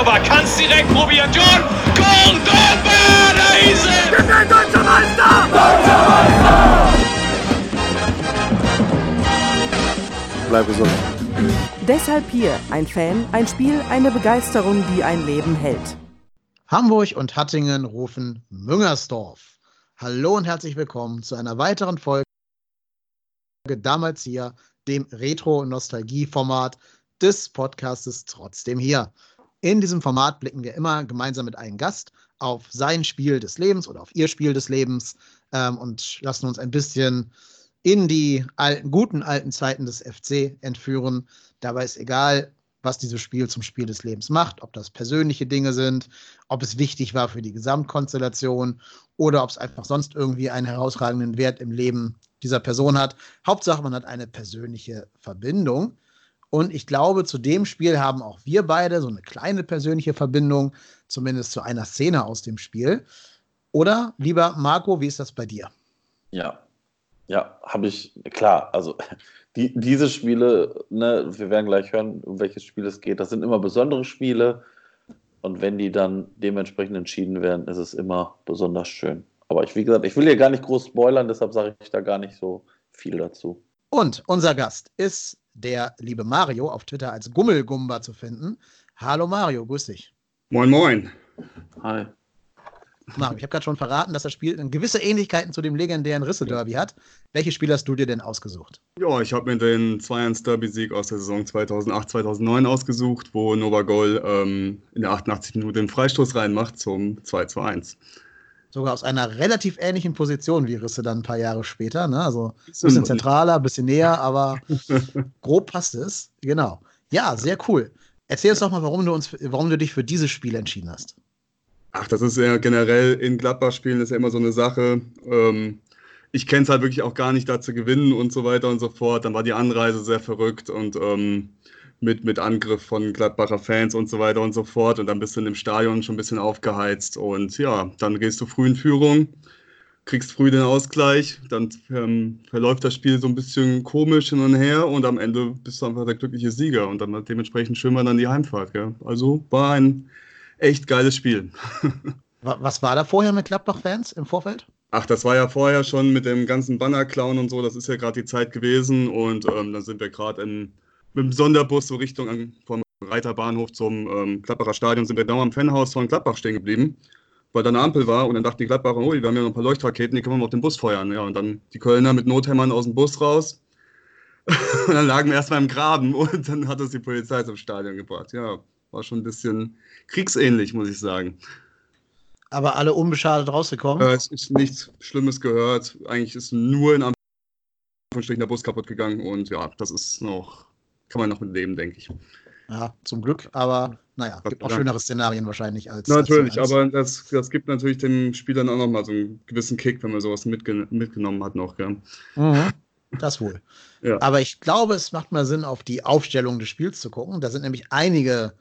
Cordoba kann es direkt probieren. John Cordoba, da ist er! Wir sind deutscher Meister! Deutscher Meister! Bleib gesund. Deshalb hier ein Fan, ein Spiel, eine Begeisterung, die ein Leben hält. Hamburg und Hattingen rufen Müngersdorf. Hallo und herzlich willkommen zu einer weiteren Folge damals hier, dem Retro-Nostalgie-Format des Podcastes Trotzdem hier. In diesem Format blicken wir immer gemeinsam mit einem Gast auf sein Spiel des Lebens oder auf ihr Spiel des Lebens ähm, und lassen uns ein bisschen in die alten, guten alten Zeiten des FC entführen. Dabei ist egal, was dieses Spiel zum Spiel des Lebens macht, ob das persönliche Dinge sind, ob es wichtig war für die Gesamtkonstellation oder ob es einfach sonst irgendwie einen herausragenden Wert im Leben dieser Person hat. Hauptsache, man hat eine persönliche Verbindung. Und ich glaube, zu dem Spiel haben auch wir beide so eine kleine persönliche Verbindung, zumindest zu einer Szene aus dem Spiel. Oder, lieber Marco, wie ist das bei dir? Ja, ja, habe ich, klar, also die, diese Spiele, ne, wir werden gleich hören, um welches Spiel es geht, das sind immer besondere Spiele und wenn die dann dementsprechend entschieden werden, ist es immer besonders schön. Aber ich, wie gesagt, ich will hier gar nicht groß spoilern, deshalb sage ich da gar nicht so viel dazu. Und unser Gast ist der liebe Mario, auf Twitter als Gummelgumba zu finden. Hallo Mario, grüß dich. Moin, moin. Hi. Mario, ich habe gerade schon verraten, dass das Spiel gewisse Ähnlichkeiten zu dem legendären Risse-Derby hat. Welches Spiel hast du dir denn ausgesucht? Ja, ich habe mir den 2-1-Derby-Sieg aus der Saison 2008-2009 ausgesucht, wo Nova Goal ähm, in der 88 Minute den Freistoß reinmacht zum 2 1. Sogar aus einer relativ ähnlichen Position wie Risse dann ein paar Jahre später. Ne? Also ein bisschen zentraler, ein bisschen näher, aber grob passt es. Genau. Ja, sehr cool. Erzähl uns doch mal, warum du, uns, warum du dich für dieses Spiel entschieden hast. Ach, das ist ja generell in Gladbach-Spielen ist ja immer so eine Sache. Ähm, ich kenne es halt wirklich auch gar nicht, da zu gewinnen und so weiter und so fort. Dann war die Anreise sehr verrückt und ähm, mit, mit Angriff von Gladbacher Fans und so weiter und so fort. Und dann bist du in dem Stadion schon ein bisschen aufgeheizt. Und ja, dann gehst du früh in Führung, kriegst früh den Ausgleich. Dann ähm, verläuft das Spiel so ein bisschen komisch hin und her. Und am Ende bist du einfach der glückliche Sieger. Und dann dementsprechend schön war dann die Heimfahrt. Gell? Also war ein echt geiles Spiel. Was war da vorher mit Gladbach-Fans im Vorfeld? Ach, das war ja vorher schon mit dem ganzen Banner-Clown und so. Das ist ja gerade die Zeit gewesen. Und ähm, dann sind wir gerade mit dem Sonderbus so Richtung vom Reiterbahnhof zum ähm, Gladbacher Stadion sind wir da am Fanhaus von Gladbach stehen geblieben, weil da eine Ampel war. Und dann dachten die Gladbacher, oh, wir haben ja noch ein paar Leuchtraketen, die können wir mal auf den Bus feuern. Ja, und dann die Kölner mit Nothämmern aus dem Bus raus. und dann lagen wir erstmal im Graben und dann hat uns die Polizei zum Stadion gebracht. Ja, war schon ein bisschen kriegsähnlich, muss ich sagen. Aber alle unbeschadet rausgekommen? Äh, es ist nichts Schlimmes gehört. Eigentlich ist nur in Anführungsstrichen der Bus kaputt gegangen und ja, das ist noch, kann man noch mit leben, denke ich. Ja, zum Glück, aber naja, gibt auch schönere Szenarien wahrscheinlich als. Natürlich, als aber das, das gibt natürlich den Spielern auch nochmal so einen gewissen Kick, wenn man sowas mitgen mitgenommen hat noch. Ja. Mhm. Das wohl. ja. Aber ich glaube, es macht mal Sinn, auf die Aufstellung des Spiels zu gucken. Da sind nämlich einige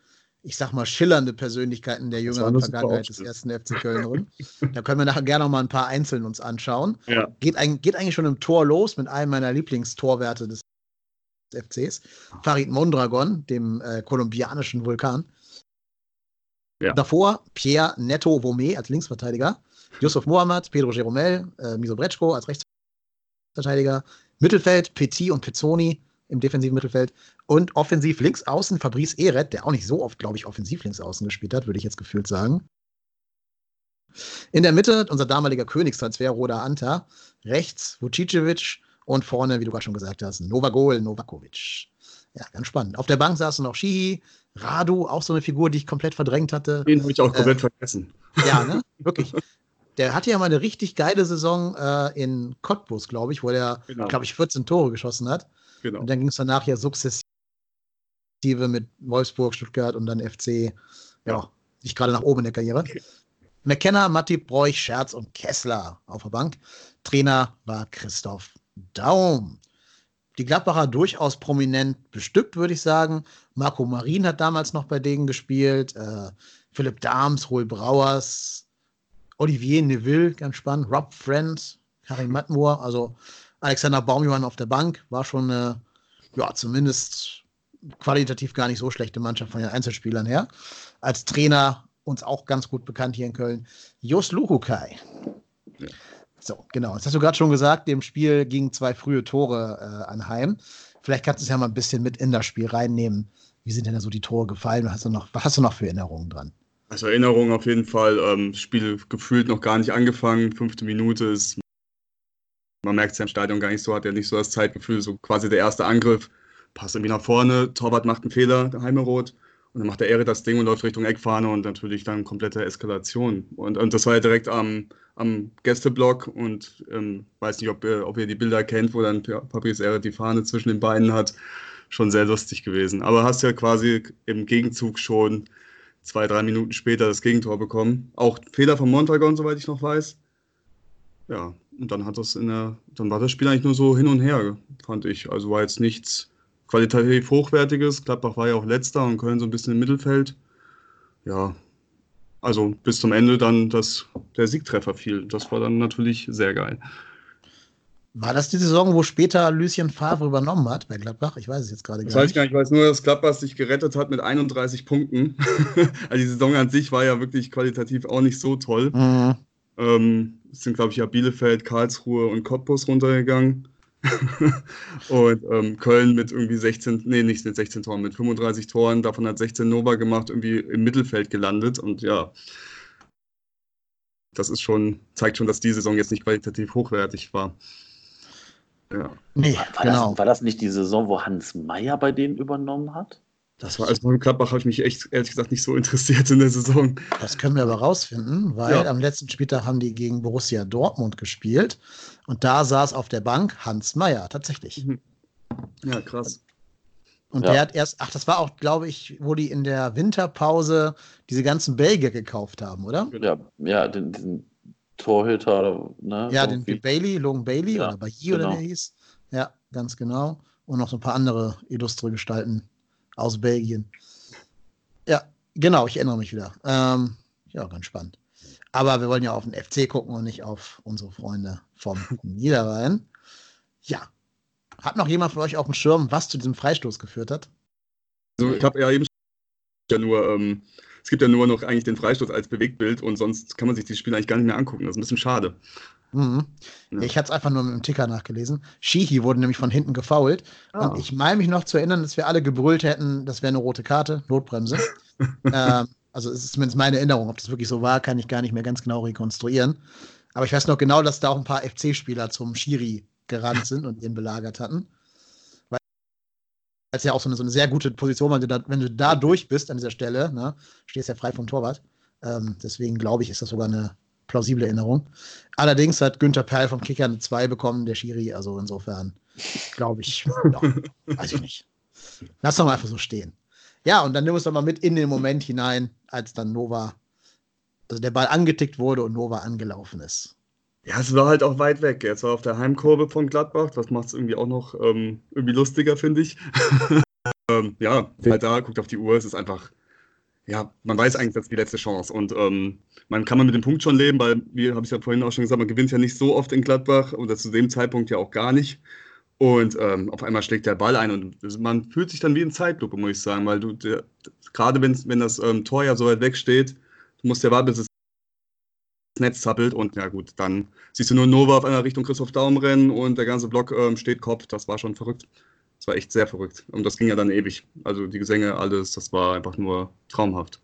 ich sag mal, schillernde Persönlichkeiten der jüngeren Vergangenheit des ersten FC Köln drin. da können wir nachher gerne noch mal ein paar einzeln uns anschauen. Ja. Geht, geht, eigentlich schon im Tor los mit einem meiner Lieblingstorwerte des FCs. Farid Mondragon, dem äh, kolumbianischen Vulkan. Ja. Davor Pierre Neto Vomé als Linksverteidiger, Yusuf Mohamed, Pedro Jeromel, äh, Miso Bretschko als Rechtsverteidiger, Mittelfeld Petit und Pizzoni, im defensiven Mittelfeld. Und offensiv links außen Fabrice Eret, der auch nicht so oft, glaube ich, offensiv links außen gespielt hat, würde ich jetzt gefühlt sagen. In der Mitte unser damaliger Königstransfer, Roda Anta. Rechts Vucicevic und vorne, wie du gerade schon gesagt hast, Novagol Novakovic. Ja, ganz spannend. Auf der Bank saßen noch Shihi, Radu, auch so eine Figur, die ich komplett verdrängt hatte. Den habe ich auch komplett äh, vergessen. Ja, ne? Wirklich. Der hatte ja mal eine richtig geile Saison äh, in Cottbus, glaube ich, wo er, genau. glaube ich, 14 Tore geschossen hat. Genau. Und dann ging es danach ja sukzessive mit Wolfsburg, Stuttgart und dann FC, ja, ja nicht gerade nach oben in der Karriere. McKenna, Matip, Bräuch, Scherz und Kessler auf der Bank. Trainer war Christoph Daum. Die Gladbacher durchaus prominent bestückt, würde ich sagen. Marco Marin hat damals noch bei denen gespielt. Äh, Philipp Dahms, Roel Brauers, Olivier Neville, ganz spannend. Rob Friend, Karim Matmur, also Alexander Baumjohann auf der Bank. War schon eine, ja, zumindest qualitativ gar nicht so schlechte Mannschaft von den Einzelspielern her. Als Trainer uns auch ganz gut bekannt hier in Köln, Jos Luhukai. Ja. So, genau. Das hast du gerade schon gesagt, dem Spiel gingen zwei frühe Tore äh, anheim. Vielleicht kannst du es ja mal ein bisschen mit in das Spiel reinnehmen. Wie sind denn da so die Tore gefallen? Was hast du noch, was hast du noch für Erinnerungen dran? Also Erinnerungen auf jeden Fall. Ähm, Spiel gefühlt noch gar nicht angefangen. Fünfte Minute ist. Man merkt es ja im Stadion gar nicht so, hat ja nicht so das Zeitgefühl, so quasi der erste Angriff. Passt irgendwie nach vorne, Torwart macht einen Fehler, der Heimerot. Und dann macht der Ehre das Ding und läuft Richtung Eckfahne und natürlich dann komplette Eskalation. Und, und das war ja direkt am, am Gästeblock und ähm, weiß nicht, ob, ob ihr die Bilder kennt, wo dann Papiers Ehre die Fahne zwischen den Beinen hat. Schon sehr lustig gewesen. Aber hast ja quasi im Gegenzug schon zwei, drei Minuten später das Gegentor bekommen. Auch Fehler von Montagon, soweit ich noch weiß. Ja, und dann hat das in der, dann war das Spiel eigentlich nur so hin und her, fand ich. Also war jetzt nichts qualitativ hochwertiges. Gladbach war ja auch letzter und Köln so ein bisschen im Mittelfeld. Ja, also bis zum Ende dann dass der Siegtreffer fiel. Das war dann natürlich sehr geil. War das die Saison, wo später Lucien Favre übernommen hat bei Gladbach? Ich weiß es jetzt gerade gar nicht. Das weiß ich gar nicht. Ich weiß nur, dass Gladbach sich gerettet hat mit 31 Punkten. also die Saison an sich war ja wirklich qualitativ auch nicht so toll. Mhm. Ähm, es sind, glaube ich, ja Bielefeld, Karlsruhe und Cottbus runtergegangen. und ähm, Köln mit irgendwie 16, nee, nicht mit 16 Toren, mit 35 Toren, davon hat 16 Nova gemacht, irgendwie im Mittelfeld gelandet und ja, das ist schon, zeigt schon, dass die Saison jetzt nicht qualitativ hochwertig war. Ja. Nee, war, genau. Das, war das nicht die Saison, wo Hans Meyer bei denen übernommen hat? Das war, also mit Klappbach habe ich mich echt, ehrlich gesagt, nicht so interessiert in der Saison. Das können wir aber rausfinden, weil ja. am letzten Spieltag haben die gegen Borussia Dortmund gespielt und da saß auf der Bank Hans Meyer, tatsächlich. Mhm. Ja, krass. Und ja. der hat erst, ach, das war auch, glaube ich, wo die in der Winterpause diese ganzen Belgier gekauft haben, oder? Ja, ja den, diesen Torhüter, ne? Ja, den, den Bailey, Logan Bailey ja, oder Bailly genau. oder der hieß. Ja, ganz genau. Und noch so ein paar andere illustre Gestalten aus Belgien. Ja, genau, ich erinnere mich wieder. Ähm, ja, ganz spannend. Aber wir wollen ja auf den FC gucken und nicht auf unsere Freunde vom Niederrhein. Ja. Hat noch jemand von euch auf dem Schirm, was zu diesem Freistoß geführt hat? Also ich habe ja eben ja nur, ähm, es gibt ja nur noch eigentlich den Freistoß als Bewegtbild und sonst kann man sich die Spiele eigentlich gar nicht mehr angucken. Das ist ein bisschen schade. Mhm. Ja. Ich hatte es einfach nur mit dem Ticker nachgelesen. Shihi wurde nämlich von hinten gefault. Oh. Und ich meine mich noch zu erinnern, dass wir alle gebrüllt hätten, das wäre eine rote Karte, Notbremse. ähm, also es ist zumindest meine Erinnerung. Ob das wirklich so war, kann ich gar nicht mehr ganz genau rekonstruieren. Aber ich weiß noch genau, dass da auch ein paar FC-Spieler zum Schiri gerannt sind und ihn belagert hatten. Weil es ja auch so eine, so eine sehr gute Position, wenn du, da, wenn du da durch bist an dieser Stelle, ne, stehst ja frei vom Torwart. Ähm, deswegen glaube ich, ist das sogar eine plausible Erinnerung. Allerdings hat Günther Perl vom Kicker eine 2 bekommen, der Schiri. Also insofern glaube ich, ja, weiß ich nicht. Lass doch mal einfach so stehen. Ja, und dann nimm es doch mal mit in den Moment hinein, als dann Nova, also der Ball angetickt wurde und Nova angelaufen ist. Ja, es war halt auch weit weg. Jetzt war auf der Heimkurve von Gladbach. Das macht es irgendwie auch noch ähm, irgendwie lustiger, finde ich. ähm, ja, halt da, guckt auf die Uhr, es ist einfach ja, man weiß eigentlich, das ist die letzte Chance. Und ähm, man kann man mit dem Punkt schon leben, weil, wie habe ich ja vorhin auch schon gesagt, man gewinnt ja nicht so oft in Gladbach oder zu dem Zeitpunkt ja auch gar nicht. Und ähm, auf einmal schlägt der Ball ein und man fühlt sich dann wie in Zeitlupe, muss ich sagen, weil du, gerade wenn, das ähm, Tor ja so weit weg steht, du musst ja warten, bis das Netz zappelt und ja gut, dann siehst du nur Nova auf einer Richtung Christoph Daum rennen und der ganze Block ähm, steht Kopf. Das war schon verrückt. Das war echt sehr verrückt. Und das ging ja dann ewig. Also die Gesänge, alles, das war einfach nur traumhaft.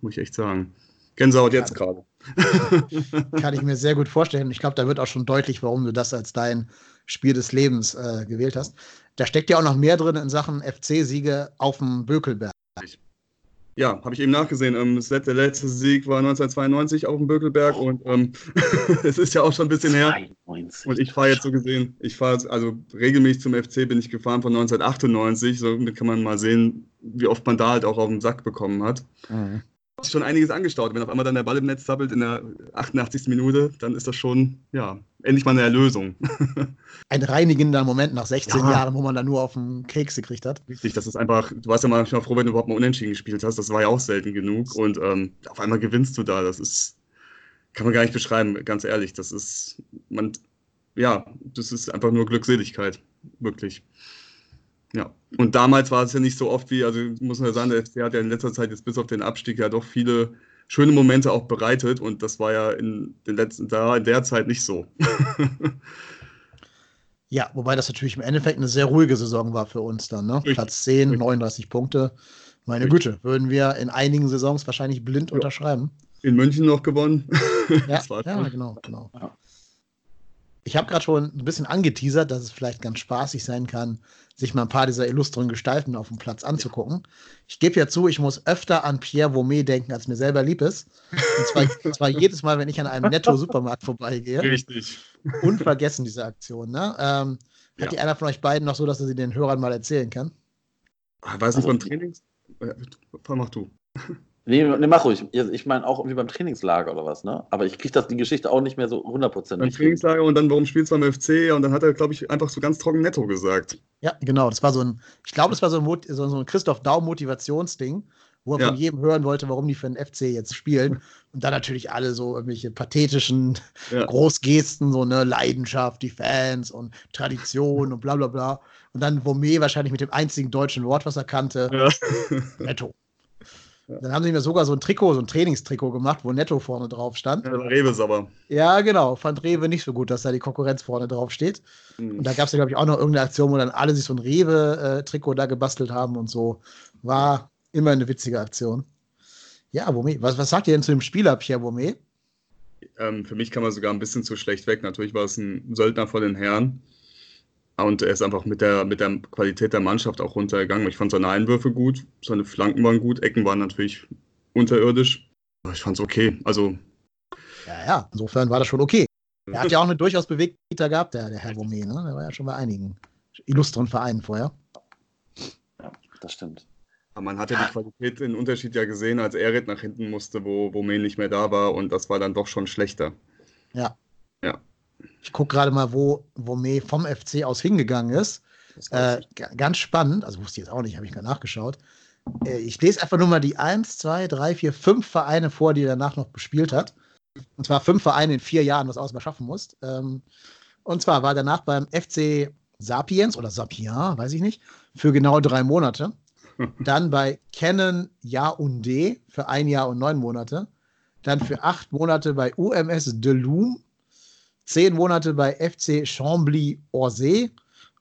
Muss ich echt sagen. Gänsehaut jetzt gerade. Kann ich mir sehr gut vorstellen. Ich glaube, da wird auch schon deutlich, warum du das als dein Spiel des Lebens äh, gewählt hast. Da steckt ja auch noch mehr drin in Sachen FC-Siege auf dem Bökelberg. Ja, habe ich eben nachgesehen. Ähm, das letzte, der letzte Sieg war 1992 auf dem Bökelberg und ähm, es ist ja auch schon ein bisschen her. 92. Und ich fahre jetzt so gesehen, ich fahre also regelmäßig zum FC bin ich gefahren von 1998. Somit kann man mal sehen, wie oft man da halt auch auf den Sack bekommen hat. Mhm hat sich schon einiges angestaut. Wenn auf einmal dann der Ball im Netz zappelt in der 88. Minute, dann ist das schon, ja, endlich mal eine Erlösung. Ein reinigender Moment nach 16 ja. Jahren, wo man dann nur auf den Keks gekriegt hat. Richtig, das ist einfach, du warst ja manchmal froh, wenn du überhaupt mal unentschieden gespielt hast. Das war ja auch selten genug. Und ähm, auf einmal gewinnst du da. Das ist, kann man gar nicht beschreiben, ganz ehrlich. Das ist, man, ja, das ist einfach nur Glückseligkeit. Wirklich. Ja, und damals war es ja nicht so oft wie, also muss man ja sagen, der FC hat ja in letzter Zeit jetzt bis auf den Abstieg ja doch viele schöne Momente auch bereitet und das war ja in den letzten da in der Zeit nicht so. ja, wobei das natürlich im Endeffekt eine sehr ruhige Saison war für uns dann, ne? Platz 10, 39 Punkte. Meine Güte, würden wir in einigen Saisons wahrscheinlich blind ja. unterschreiben. In München noch gewonnen. ja, ja genau, genau. Ja. Ich habe gerade schon ein bisschen angeteasert, dass es vielleicht ganz spaßig sein kann, sich mal ein paar dieser illustren Gestalten auf dem Platz anzugucken. Ich gebe ja zu, ich muss öfter an Pierre Vaumet denken, als mir selber lieb ist. Und zwar, und zwar jedes Mal, wenn ich an einem Netto-Supermarkt vorbeigehe. Richtig. Unvergessen diese Aktion. Ne? Ähm, hat ja. die einer von euch beiden noch so, dass er sie den Hörern mal erzählen kann? Ah, weiß nicht, beim Trainings? Mach du. Nee, nee, mach ruhig. Ich meine auch irgendwie beim Trainingslager oder was, ne? Aber ich kriege das die Geschichte auch nicht mehr so 100% Beim Trainingslager und dann, warum spielst du beim FC? Und dann hat er, glaube ich, einfach so ganz trocken netto gesagt. Ja, genau. Das war so ein, ich glaube, das war so ein, so ein Christoph Daum-Motivationsding, wo er ja. von jedem hören wollte, warum die für den FC jetzt spielen. Und dann natürlich alle so irgendwelche pathetischen ja. Großgesten, so eine Leidenschaft, die Fans und Tradition und bla bla bla. Und dann Womé wahrscheinlich mit dem einzigen deutschen Wort, was er kannte, ja. Netto. Dann haben sie mir sogar so ein Trikot, so ein Trainingstrikot gemacht, wo Netto vorne drauf stand. Ja, Rewe ist aber. Ja, genau. Fand Rewe nicht so gut, dass da die Konkurrenz vorne drauf steht. Mhm. Und da gab es ja, glaube ich, auch noch irgendeine Aktion, wo dann alle sich so ein Rewe-Trikot da gebastelt haben und so. War immer eine witzige Aktion. Ja, Womé. Was, was sagt ihr denn zu dem Spieler, Pierre Womé? Ähm, für mich kann man sogar ein bisschen zu schlecht weg. Natürlich war es ein Söldner vor den Herren. Und er ist einfach mit der, mit der Qualität der Mannschaft auch runtergegangen. Ich fand seine Einwürfe gut, seine Flanken waren gut, Ecken waren natürlich unterirdisch. Aber ich fand es okay. Also. Ja, ja, insofern war das schon okay. Er hat ja auch eine durchaus bewegte Vita gehabt, der, der Herr Womé. Ne? Der war ja schon bei einigen illustren Vereinen vorher. Ja, das stimmt. Aber man hat ja die Qualität, den Unterschied ja gesehen, als Erit nach hinten musste, wo Womé nicht mehr da war. Und das war dann doch schon schlechter. Ja. Ja. Ich gucke gerade mal, wo Womé vom FC aus hingegangen ist. Äh, ganz spannend, also wusste ich jetzt auch nicht, habe ich gerade nachgeschaut. Äh, ich lese einfach nur mal die 1, 2, 3, 4, 5 Vereine vor, die er danach noch bespielt hat. Und zwar fünf Vereine in vier Jahren, was Auswahl schaffen muss. Ähm, und zwar war danach beim FC Sapiens oder Sapien, weiß ich nicht, für genau drei Monate. Dann bei Canon Yaoundé für ein Jahr und neun Monate. Dann für acht Monate bei UMS Delum zehn Monate bei FC Chambly-Orsay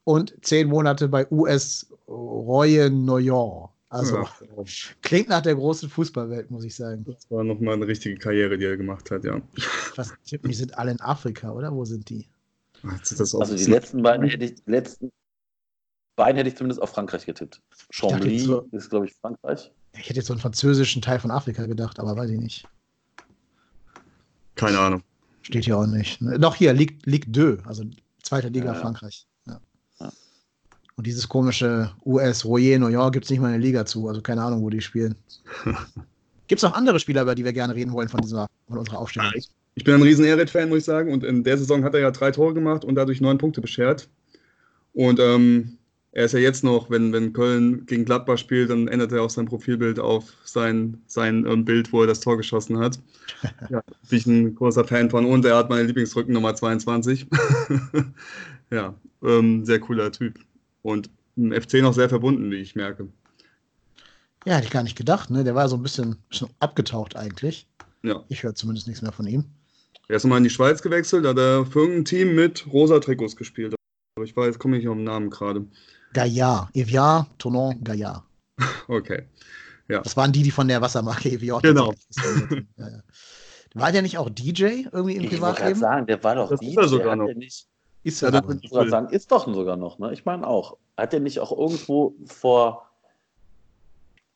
und zehn Monate bei US Roye-Noyon. Also ja. klingt nach der großen Fußballwelt, muss ich sagen. Das war nochmal eine richtige Karriere, die er gemacht hat, ja. Was, die sind alle in Afrika, oder? Wo sind die? also die letzten beiden hätte ich, letzten beiden hätte ich zumindest auf Frankreich getippt. Chambly so, ist, glaube ich, Frankreich. Ich hätte jetzt so einen französischen Teil von Afrika gedacht, aber weiß ich nicht. Keine Ahnung. Steht hier auch nicht. Doch hier, Ligue, Ligue 2, also zweite Liga ja, Frankreich. Ja. Ja. Und dieses komische US Royer New York gibt es nicht mal eine Liga zu, also keine Ahnung, wo die spielen. gibt es noch andere Spieler, über die wir gerne reden wollen von, dieser, von unserer Aufstellung? Ich bin ein riesen Eret-Fan, muss ich sagen. Und in der Saison hat er ja drei Tore gemacht und dadurch neun Punkte beschert. Und ähm, er ist ja jetzt noch, wenn, wenn Köln gegen Gladbach spielt, dann ändert er auch sein Profilbild auf sein, sein ähm, Bild, wo er das Tor geschossen hat. ja, bin ich ein großer Fan von. Und er hat meine Lieblingsrücken Nummer 22. ja, ähm, sehr cooler Typ. Und im FC noch sehr verbunden, wie ich merke. Ja, hätte ich gar nicht gedacht. Ne? Der war so ein bisschen, bisschen abgetaucht eigentlich. Ja. Ich höre zumindest nichts mehr von ihm. Er ist nochmal in die Schweiz gewechselt, da hat er für irgendein Team mit rosa Trikots gespielt. Aber ich weiß, komme nicht auf den Namen gerade. Gaillard. Evian, Tournon, Gaillard. Okay. Ja. Das waren die, die von der Wassermarke Evian Genau. ja, ja. War der nicht auch DJ irgendwie im Ich Privatleben? sagen, der war doch Das ist DJ, er sogar noch. der nicht, Ist er das wohl. ich sagen, ist doch sogar noch, ne? Ich meine auch. Hat der nicht auch irgendwo vor,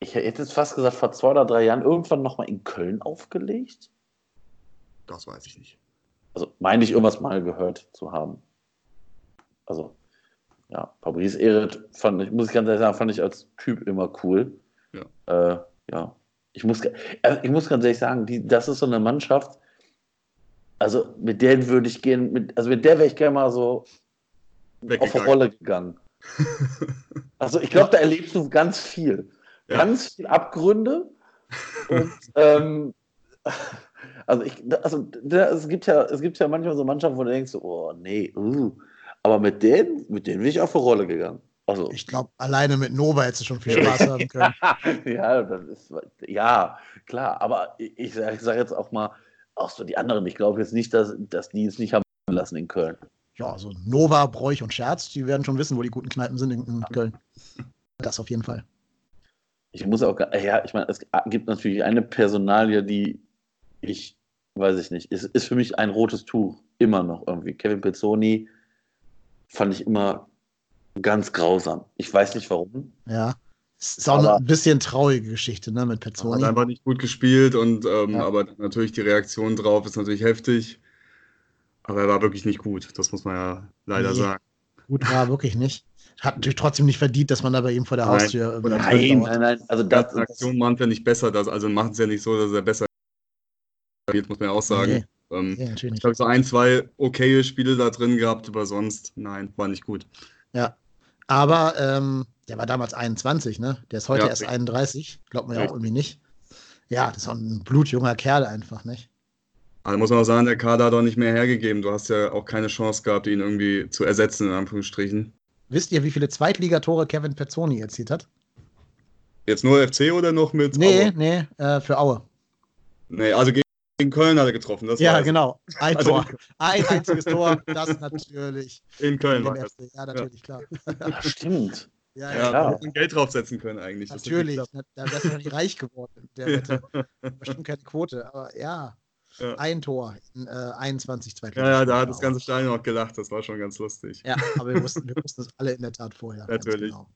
ich hätte jetzt fast gesagt, vor zwei oder drei Jahren irgendwann nochmal in Köln aufgelegt? Das weiß ich nicht. Also meine ich irgendwas mal gehört zu haben. Also, ja, Fabrice Ehret fand ich, muss ich ganz ehrlich sagen, fand ich als Typ immer cool. Ja. Äh, ja. Ich muss, also ich muss ganz ehrlich sagen, die, das ist so eine Mannschaft, also mit der würde ich gehen, mit, also mit der wäre ich gerne mal so auf die. Rolle gegangen. Also ich glaube, da erlebst du ganz viel. Ja. Ganz viel Abgründe. Und ähm, also ich, also es gibt ja, es gibt ja manchmal so Mannschaften, wo du denkst, oh nee, uh. Aber mit denen, mit denen bin ich auf die Rolle gegangen. Also Ich glaube, alleine mit Nova hättest du schon viel Spaß haben können. ja, das ist, ja, klar, aber ich, sage sag jetzt auch mal, auch so die anderen, ich glaube jetzt nicht, dass, dass die es nicht haben lassen in Köln. Ja, so Nova, Bräuch und Scherz, die werden schon wissen, wo die guten Kneipen sind in, in Köln. Das auf jeden Fall. Ich muss auch, ja, ich meine, es gibt natürlich eine Personalie, die ich, weiß ich nicht, ist, ist für mich ein rotes Tuch, immer noch irgendwie. Kevin Pezzoni fand ich immer ganz grausam. Ich weiß nicht warum. Ja. Es ist auch Aber- eine bisschen traurige Geschichte, ne, mit Hat Pezzoni. einfach nicht gut gespielt und ähm, Ja. aber natürlich die Reaktion drauf ist natürlich heftig. Aber er war wirklich nicht gut, das muss man ja leider Nee. sagen. Gut war wirklich nicht. Hat natürlich trotzdem nicht verdient, dass man da bei ihm vor der Nein. Haustür Nein, dauert. nein, nein, also Die das, ganzen Aktionen machen ja nicht besser, das, also machen es ja nicht so, dass er besser spielt, muss man ja auch sagen. Ähm, Nee, natürlich ich habe so ein, zwei okaye Spiele da drin gehabt, aber sonst, nein, war nicht gut. Ja. Aber ähm, der war damals 21, ne? Der ist heute Ja, erst richtig. 31. Glaubt man ja auch irgendwie nicht. Ja, das ist auch ein blutjunger Kerl einfach, nicht? Also muss man auch sagen, der Kader hat auch nicht mehr hergegeben. Du hast ja auch keine Chance gehabt, ihn irgendwie zu ersetzen, in Anführungsstrichen. Wisst ihr, wie viele Zweitligatore Kevin Pezzoni erzielt hat? Jetzt nur FC oder noch mit? Nee, Aue? nee, äh, für Aue. Nee, also gegen, gegen Köln hat er getroffen. Das ja, genau. Ein Also Tor. Ein einziges Tor. Das natürlich. In Köln war das. Ja, natürlich, klar. Ja, stimmt. Ja, Ja, ja, da klar. hätte man Geld draufsetzen können eigentlich. Das natürlich. Na, Da wärst du noch nicht reich geworden. Der Wette. Bestimmt keine Quote, aber ja. Ja. Ein Tor in äh, 21 Ja, Zweitligaspielen. ja, da hat das ganze Stadion auch gelacht. Das war schon ganz lustig. Ja, aber wir wussten, wir wussten es alle in der Tat vorher. Natürlich. Genau.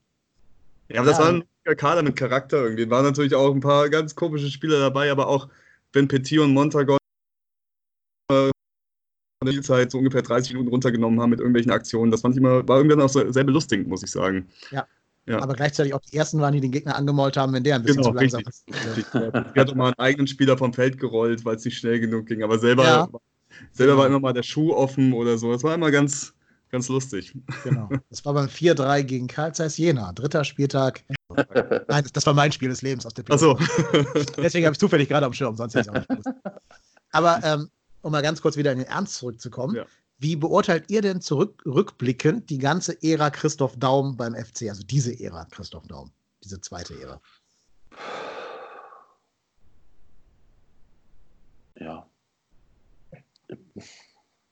Ja, aber das Ja. war ein Kader mit Charakter irgendwie. Waren natürlich auch ein paar ganz komische Spieler dabei, aber auch wenn Petit und Montagon äh, von der Spielzeit so ungefähr 30 Minuten runtergenommen haben mit irgendwelchen Aktionen, das fand ich immer, war irgendwann auch so- sehr belustigend, muss ich sagen. Ja. Ja. Aber gleichzeitig auch die ersten waren, die den Gegner angemault haben, wenn der ein bisschen Genau, zu langsam richtig. ist. richtig. Er hat auch mal einen eigenen Spieler vom Feld gerollt, weil es nicht schnell genug ging. Aber selber, Ja. selber war immer mal der Schuh offen oder so. Das war immer ganz, ganz lustig. Genau. Das war beim 4-3 gegen Karl Zeiss Jena. Dritter Spieltag. Nein, das war mein Spiel des Lebens aus der Achso. Deswegen habe ich zufällig gerade am Schirm, sonst hätte ich auch nicht gewusst. Aber ähm, um mal ganz kurz wieder in den Ernst zurückzukommen. Ja. Wie beurteilt ihr denn zurück, rückblickend die ganze Ära Christoph Daum beim FC? Also diese Ära Christoph Daum, diese zweite Ära. Ja.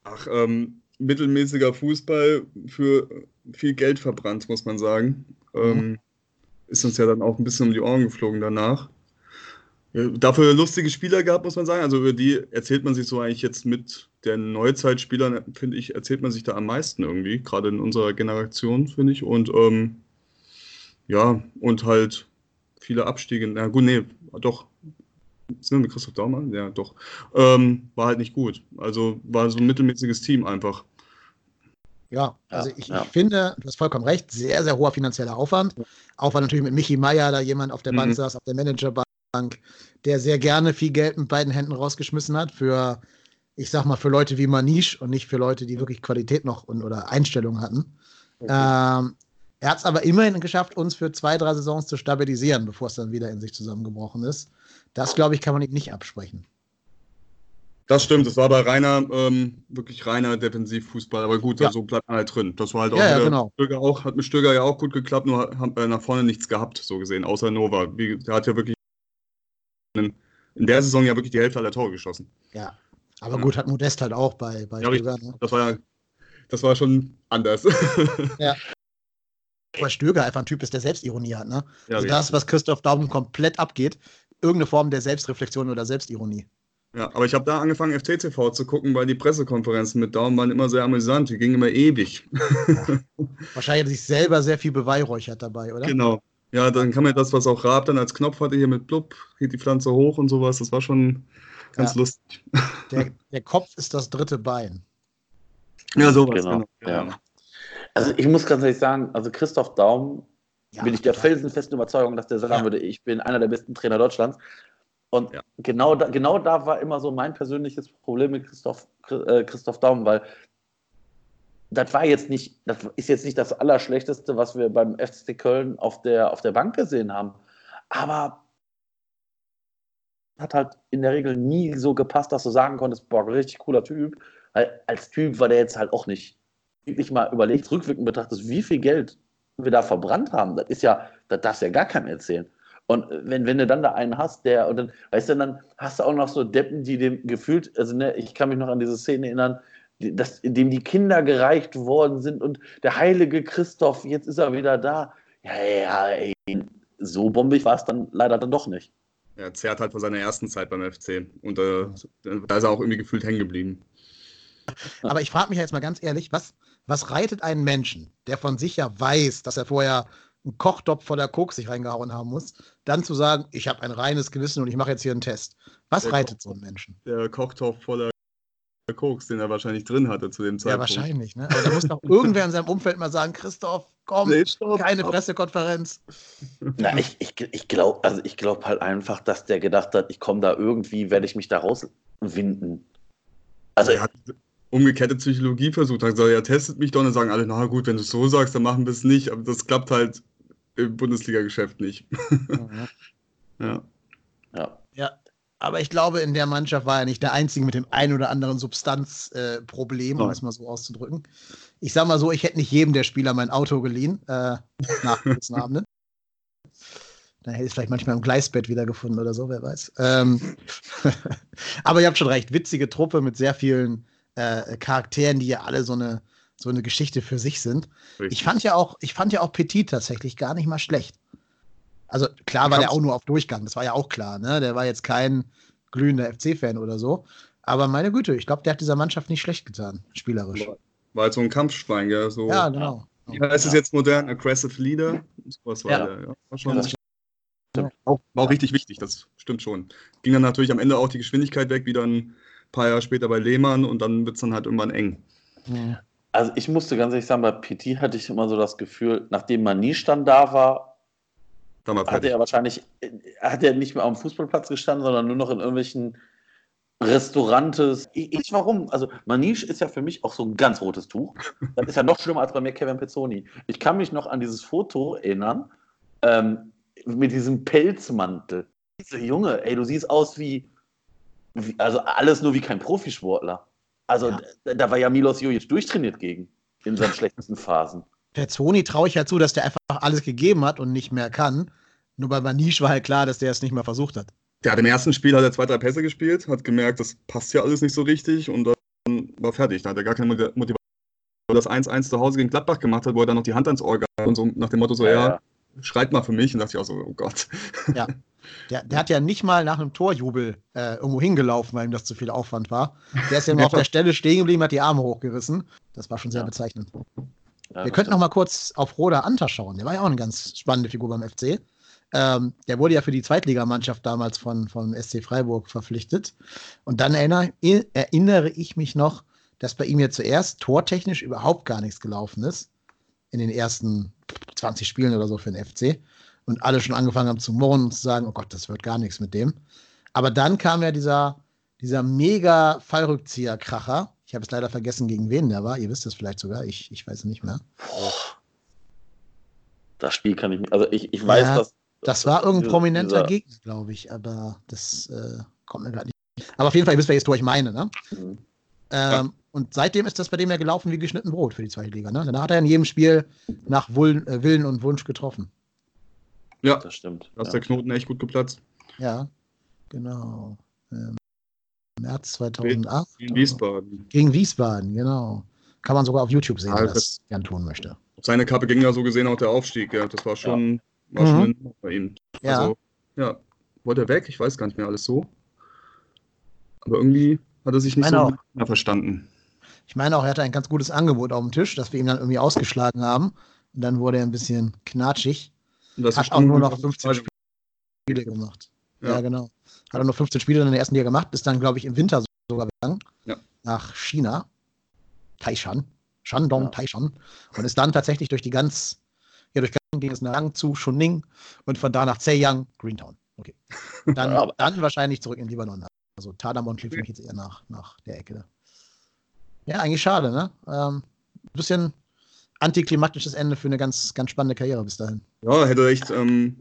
Ach, ähm, mittelmäßiger Fußball für viel Geld verbrannt, muss man sagen. Ähm, ist uns ja dann auch ein bisschen um die Ohren geflogen danach. Ja, dafür lustige Spieler gehabt, muss man sagen. Also über die erzählt man sich so eigentlich jetzt mit den Neuzeitspielern, finde ich, erzählt man sich da am meisten irgendwie, gerade in unserer Generation, finde ich. Und ähm, ja, und halt viele Abstiege. Na gut, nee, doch. Sind wir mit Christoph Daumann? Ja, doch. Ähm, war halt nicht gut. Also war so ein mittelmäßiges Team einfach. Ja, also ich, ja. ich finde, du hast vollkommen recht, sehr, sehr hoher finanzieller Aufwand. Auch weil natürlich mit Michi Meier da jemand auf der Bank Mhm. saß, auf der Managerbank, der sehr gerne viel Geld mit beiden Händen rausgeschmissen hat für, ich sag mal, für Leute wie Manish und nicht für Leute, die wirklich Qualität noch und, oder Einstellungen hatten. Ähm, er hat es aber immerhin geschafft, uns für zwei, drei Saisons zu stabilisieren, bevor es dann wieder in sich zusammengebrochen ist. Das, glaube ich, kann man ihm nicht absprechen. Das stimmt, es war aber reiner, ähm, wirklich reiner Defensivfußball. Aber gut, Ja. so bleibt man halt drin. Das war halt auch, Ja, ja, genau. Stöger auch, hat mit Stöger ja auch gut geklappt, nur haben wir nach vorne nichts gehabt, so gesehen, außer Nova. Der hat ja wirklich in, der Saison ja wirklich die Hälfte aller Tore geschossen. Ja. Aber gut, hat Modest halt auch bei, bei Stöger, ne? Das war ja, das war schon anders. Ja. Weil Stöger einfach ein Typ ist, der Selbstironie hat. Ne? Ja, also richtig. das, was Christoph Daum komplett abgeht, irgendeine Form der Selbstreflexion oder Selbstironie. Ja, aber ich habe da angefangen, FCTV zu gucken, weil die Pressekonferenzen mit Daumen waren immer sehr amüsant. Die gingen immer ewig. Wahrscheinlich hat er sich selber sehr viel beweihräuchert dabei, oder? Genau. Ja, dann kam ja das, was auch Raab dann als Knopf hatte, hier mit Blub, geht die Pflanze hoch und sowas. Das war schon ganz Ja. lustig. Der, der Kopf ist das dritte Bein. Ja, sowas. Genau. Genau. Ja. Also ich muss ganz ehrlich sagen, also Christoph Daum Ja, bin ich der total. felsenfesten Überzeugung, dass der sagen Ja. würde, ich bin einer der besten Trainer Deutschlands. Und Ja. genau, da, genau da war immer so mein persönliches Problem mit Christoph, äh, Christoph Daum, weil das war jetzt nicht, das ist jetzt nicht das Allerschlechteste, was wir beim FC Köln auf der, auf der Bank gesehen haben. Aber hat halt in der Regel nie so gepasst, dass du sagen konntest, boah, richtig cooler Typ. Weil als Typ war der jetzt halt auch nicht. Wirklich mal überlegt, rückwirkend betrachtest, wie viel Geld wir da verbrannt haben. Das ist ja, das darfst du ja gar keinem erzählen. Und wenn, wenn du dann da einen hast, der, und dann, weißt du, dann hast du auch noch so Deppen, die dem gefühlt, also ne, ich kann mich noch an diese Szene erinnern, die- dass, dem die Kinder gereicht worden sind und der heilige Christoph, jetzt ist er wieder da. Ja, ja, ey, so bombig war es dann leider dann doch nicht. Er zerrt halt vor seiner ersten Zeit beim FC. Und äh, da ist er auch irgendwie gefühlt hängen geblieben. Aber ich frage mich jetzt mal ganz ehrlich, was, was reitet einen Menschen, der von sich ja weiß, dass er vorher einen Kochtopf voller Koks sich reingehauen haben muss, dann zu sagen, ich habe ein reines Gewissen und ich mache jetzt hier einen Test. Was Der reitet so einen Menschen? Der Kochtopf voller Koks, den er wahrscheinlich drin hatte zu dem Ja, Zeitpunkt. wahrscheinlich. Ne? Aber da muss doch irgendwer in seinem Umfeld mal sagen, Christoph, komm, Nee, stopp, keine stopp. Pressekonferenz. Na, ich, ich, ich glaube also ich glaub halt einfach, dass der gedacht hat, ich komme da irgendwie, werde ich mich da rauswinden. Also, Er hat umgekehrte Psychologie versucht. Er hat gesagt, ja, testet mich doch. Und dann sagen alle, na gut, wenn du es so sagst, dann machen wir es nicht. Aber das klappt halt im Bundesliga-Geschäft nicht. ja. ja. Ja, aber ich glaube, in der Mannschaft war er nicht der Einzige mit dem ein oder anderen Substanzproblem, äh, um es mal so auszudrücken. Ich sag mal so, ich hätte nicht jedem der Spieler mein Auto geliehen, äh, nach kurzen Abenden. Dann hätte ich es vielleicht manchmal im Gleisbett wiedergefunden oder so, wer weiß. Ähm, aber ihr habt schon recht, witzige Truppe mit sehr vielen äh, Charakteren, die ja alle so eine, so eine Geschichte für sich sind. Ich fand ja auch, ich fand ja auch Petit tatsächlich gar nicht mal schlecht. Also klar war der auch nur auf Durchgang, das war ja auch klar, ne? Der war jetzt kein glühender FC-Fan oder so. Aber meine Güte, ich glaube, der hat dieser Mannschaft nicht schlecht getan, spielerisch. War halt so ein Kampfschwein, gell? So, Ja, genau. Wie heißt es jetzt modern? Aggressive Leader? Was war Ja. der? Ja, war schon, Das auch, war auch richtig wichtig, das stimmt schon. Ging dann natürlich am Ende auch die Geschwindigkeit weg, wie dann ein paar Jahre später bei Lehmann und dann wird es dann halt irgendwann eng. Also ich musste ganz ehrlich sagen, bei PT hatte ich immer so das Gefühl, nachdem Manish dann da war, hat er wahrscheinlich, hat er nicht mehr am Fußballplatz gestanden, sondern nur noch in irgendwelchen Restaurantes. Ich, ich warum? Also Manish ist ja für mich auch so ein ganz rotes Tuch. Das ist ja noch schlimmer als bei mir Kevin Pezzoni. Ich kann mich noch an dieses Foto erinnern, ähm, mit diesem Pelzmantel. Diese Junge, ey, du siehst aus wie, wie also alles nur wie kein Profisportler. Also da, da war ja Milos Jojic durchtrainiert gegen in seinen schlechtesten Phasen. Perzoni traue ich ja zu, dass der einfach alles gegeben hat und nicht mehr kann. Nur bei Manisch war halt klar, dass der es nicht mehr versucht hat. Der hat im ersten Spiel hat er zwei, drei Pässe gespielt, hat gemerkt, das passt ja alles nicht so richtig und dann war fertig. Da hat er gar keine Moti- Motivation. Weil das 1-1 zu Hause gegen Gladbach gemacht hat, wo er dann noch die Hand ans Ohr gab und so nach dem Motto so, Ja, ja, ja. schreit mal für mich. Und dachte ich auch so, oh Gott. Ja. Der, der hat ja nicht mal nach einem Torjubel äh, irgendwo hingelaufen, weil ihm das zu viel Aufwand war. Der ist ja immer auf der Stelle stehen geblieben, hat die Arme hochgerissen. Das war schon sehr bezeichnend. Ja, Wir könnten noch mal kurz auf Roda Anta schauen. Der war ja auch eine ganz spannende Figur beim FC. Ähm, der wurde ja für die Zweitligamannschaft damals von, von SC Freiburg verpflichtet. Und dann erinnere, erinnere ich mich noch, dass bei ihm ja zuerst tortechnisch überhaupt gar nichts gelaufen ist. In den ersten 20 Spielen oder so für den FC. Und alle schon angefangen haben zu murren und zu sagen, oh Gott, das wird gar nichts mit dem. Aber dann kam ja dieser, dieser mega Fallrückzieher-Kracher. Ich habe es leider vergessen, gegen wen der war. Ihr wisst es vielleicht sogar. Ich, ich weiß es nicht mehr. Das Spiel kann ich nicht. Also ich, ich weiß, Ja, dass. Das war irgendein dieser- prominenter Gegner, glaube ich, aber das äh, kommt mir gerade nicht. Aber auf jeden Fall, ihr wisst, welches Tor ich meine, ne? Mhm. Ähm, Und seitdem ist das bei dem ja gelaufen wie geschnitten Brot für die zweite Liga, ne? Danach hat er in jedem Spiel nach Wul äh, Willen und Wunsch getroffen. Ja, das stimmt. Da ist ja. der Knoten echt gut geplatzt. Ja, genau. Ähm, März 2008. In Wiesbaden. Gegen Wiesbaden, genau. Kann man sogar auf YouTube sehen, Ja, wer das- gern tun möchte. auf seine Kappe ging ja so gesehen auch der Aufstieg. Ja. Das war schon, war Mhm. schon ein bei ihm. Ja. Also, ja. Wollte er weg? Ich weiß gar nicht mehr alles so. Aber irgendwie hat er sich nicht Meine so auch. mehr verstanden. Ich meine auch, er hatte ein ganz gutes Angebot auf dem Tisch, das wir ihm dann irgendwie ausgeschlagen haben. Und dann wurde er ein bisschen knatschig. Und das Hat auch nur noch 15 Spiele gemacht. Ja, Ja. genau. Hat er nur 15 Spiele in der ersten Liga gemacht, ist dann, glaube ich, im Winter sogar gegangen. Ja. Nach China. Taishan. Shandong, Ja. Taishan. Und ist dann tatsächlich durch die ganz, ja, durch ganz ging es nach zu Shuning und von da nach Zhejiang, Greentown. Okay. Dann, dann wahrscheinlich zurück in Libanon. Also Tadamon klingt für mich jetzt eher nach, nach der Ecke. Ja, eigentlich schade, ne? Ähm, bisschen antiklimaktisches Ende für eine ganz, ganz spannende Karriere bis dahin. Ja, hätte echt, ähm,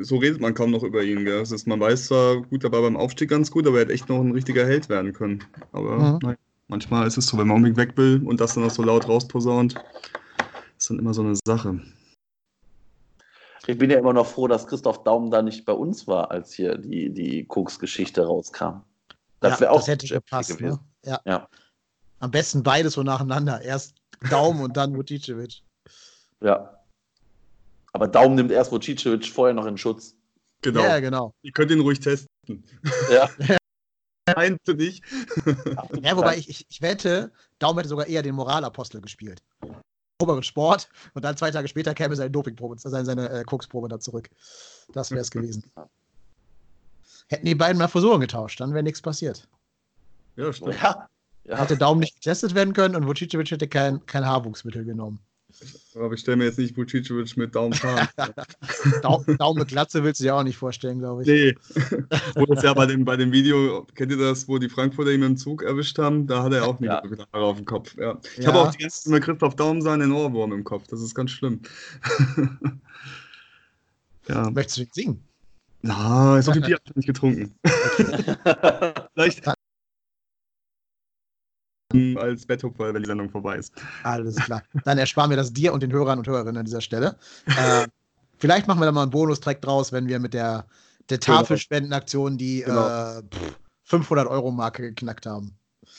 so redet man kaum noch über ihn. Gell? Das ist, man weiß zwar, gut, er war beim Aufstieg ganz gut, aber er hätte echt noch ein richtiger Held werden können. Aber Mhm. nein, manchmal ist es so, wenn man unbedingt weg will und das dann auch so laut rausposaunt, ist dann immer so eine Sache. Ich bin ja immer noch froh, dass Christoph Daum da nicht bei uns war, als hier die, die Koks-Geschichte rauskam. Das Ja, wäre auch das hätte gepasst. Ne? Ja. Ja. Am besten beides so nacheinander. Erst Daumen und dann Vuticevic. Ja. Aber Daum nimmt erst Vocicevic vorher noch in Schutz. Genau. Ja, genau. Ihr könnt ihn ruhig testen. Ja. Nein, du nicht. Ja, wobei ich, ich, ich wette, Daumen hätte sogar eher den Moralapostel gespielt. Oberen Sport und dann zwei Tage später käme seine Dopingprobe, seine, seine äh, Koksprobe da zurück. Das wäre es gewesen. Hätten die beiden mal Frisuren getauscht, dann wäre nichts passiert. Ja, stimmt. Ja. Ja. Hätte Daumen nicht getestet werden können und Vocicevic hätte kein, kein Haarwuchsmittel genommen. Aber ich stelle mir jetzt nicht Vucicevic mit Daumen fahren. Dau Daumen mit Glatze willst du dir auch nicht vorstellen, glaube ich. Nee. wo das ja bei dem, bei dem Video, kennt ihr das, wo die Frankfurter ihn im Zug erwischt haben? Da hat er auch nicht Ja. Haare auf dem Kopf. Ja. Ich Ja. habe auch die ganze Zeit mit Christoph Daum seinen Ohrwurm im Kopf. Das ist ganz schlimm. ja. Möchtest du ihn singen? Na, so viel Bier habe ich nicht getrunken. Vielleicht als Betthupfer, wenn die Sendung vorbei ist. Alles klar. Dann ersparen wir das dir und den Hörern und Hörerinnen an dieser Stelle. Äh, vielleicht machen wir da mal einen Bonustrack draus, wenn wir mit der, der Genau. Tafelspendenaktion die Genau. äh, pff, 500-Euro-Marke geknackt haben.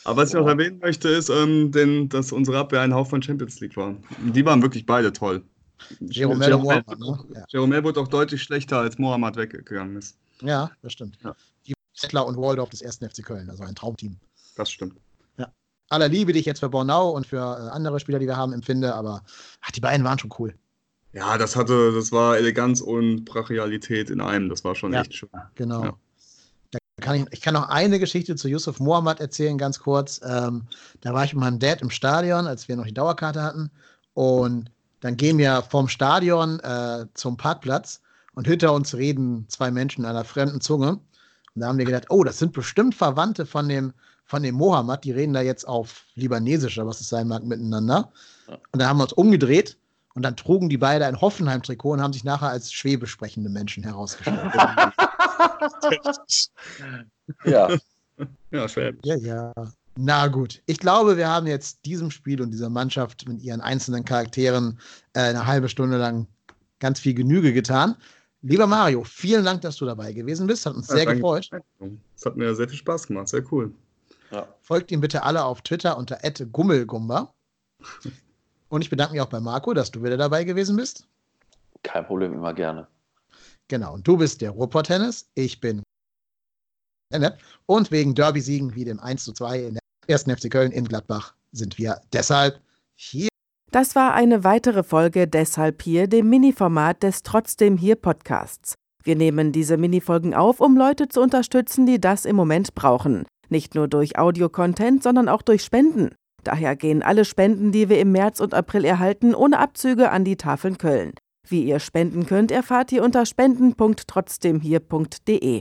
Aber was ich noch erwähnen möchte, ist, ähm, denn, dass unsere Abwehr ein Haufen Champions League war. Die waren wirklich beide toll. Jerome Mohamed, ne? Ja. Wurde auch deutlich schlechter, als Mohamed weggegangen ist. ja, das stimmt. Ja. Die Settler und Waldorf des 1. FC Köln, also ein Traumteam. Das stimmt. Aller Liebe, die ich jetzt für Bornau und für äh, andere Spieler, die wir haben, empfinde, aber ach, die beiden waren schon cool. Ja, das hatte, das war Eleganz und Brachialität in einem. Das war schon Ja. echt schön. Genau. Ja. Da kann ich, ich kann noch eine Geschichte zu Yusuf Mohammad erzählen, ganz kurz. Ähm, da war ich mit meinem Dad im Stadion, als wir noch die Dauerkarte hatten. Und dann gehen wir vom Stadion äh, zum Parkplatz und hinter uns reden zwei Menschen einer fremden Zunge. Und da haben wir gedacht, oh, das sind bestimmt Verwandte von dem, von dem Mohammed. Die reden da jetzt auf Libanesisch, oder was es sein mag, miteinander. Und dann haben wir uns umgedreht und dann trugen die beide ein Hoffenheim-Trikot und haben sich nachher als schwäbisch sprechende Menschen herausgestellt. Ja. Ja, schwer. Ja, ja. Na gut. Ich glaube, wir haben jetzt diesem Spiel und dieser Mannschaft mit ihren einzelnen Charakteren äh, eine halbe Stunde lang ganz viel Genüge getan. Lieber Mario, vielen Dank, dass du dabei gewesen bist. Hat uns Ja, sehr danke. gefreut. Es hat mir sehr viel Spaß gemacht. Sehr cool. Ja. Folgt ihm bitte alle auf Twitter unter @gummelgumba. Und ich bedanke mich auch bei Marco, dass du wieder dabei gewesen bist. Kein Problem, immer gerne. Genau. Und du bist der Ruhrpott-Tennis. Ich bin. Und wegen Derby-Siegen wie dem 1 zu 2 in der ersten FC Köln in Gladbach sind wir deshalb hier. Das war eine weitere Folge Deshalb hier, dem Mini-Format des Trotzdem hier Podcasts. Wir nehmen diese Minifolgen auf, um Leute zu unterstützen, die das im Moment brauchen. Nicht nur durch Audio-Content, sondern auch durch Spenden. Daher gehen alle Spenden, die wir im März und April erhalten, ohne Abzüge an die Tafeln Köln. Wie ihr spenden könnt, erfahrt ihr unter spenden.trotzdemhier.de.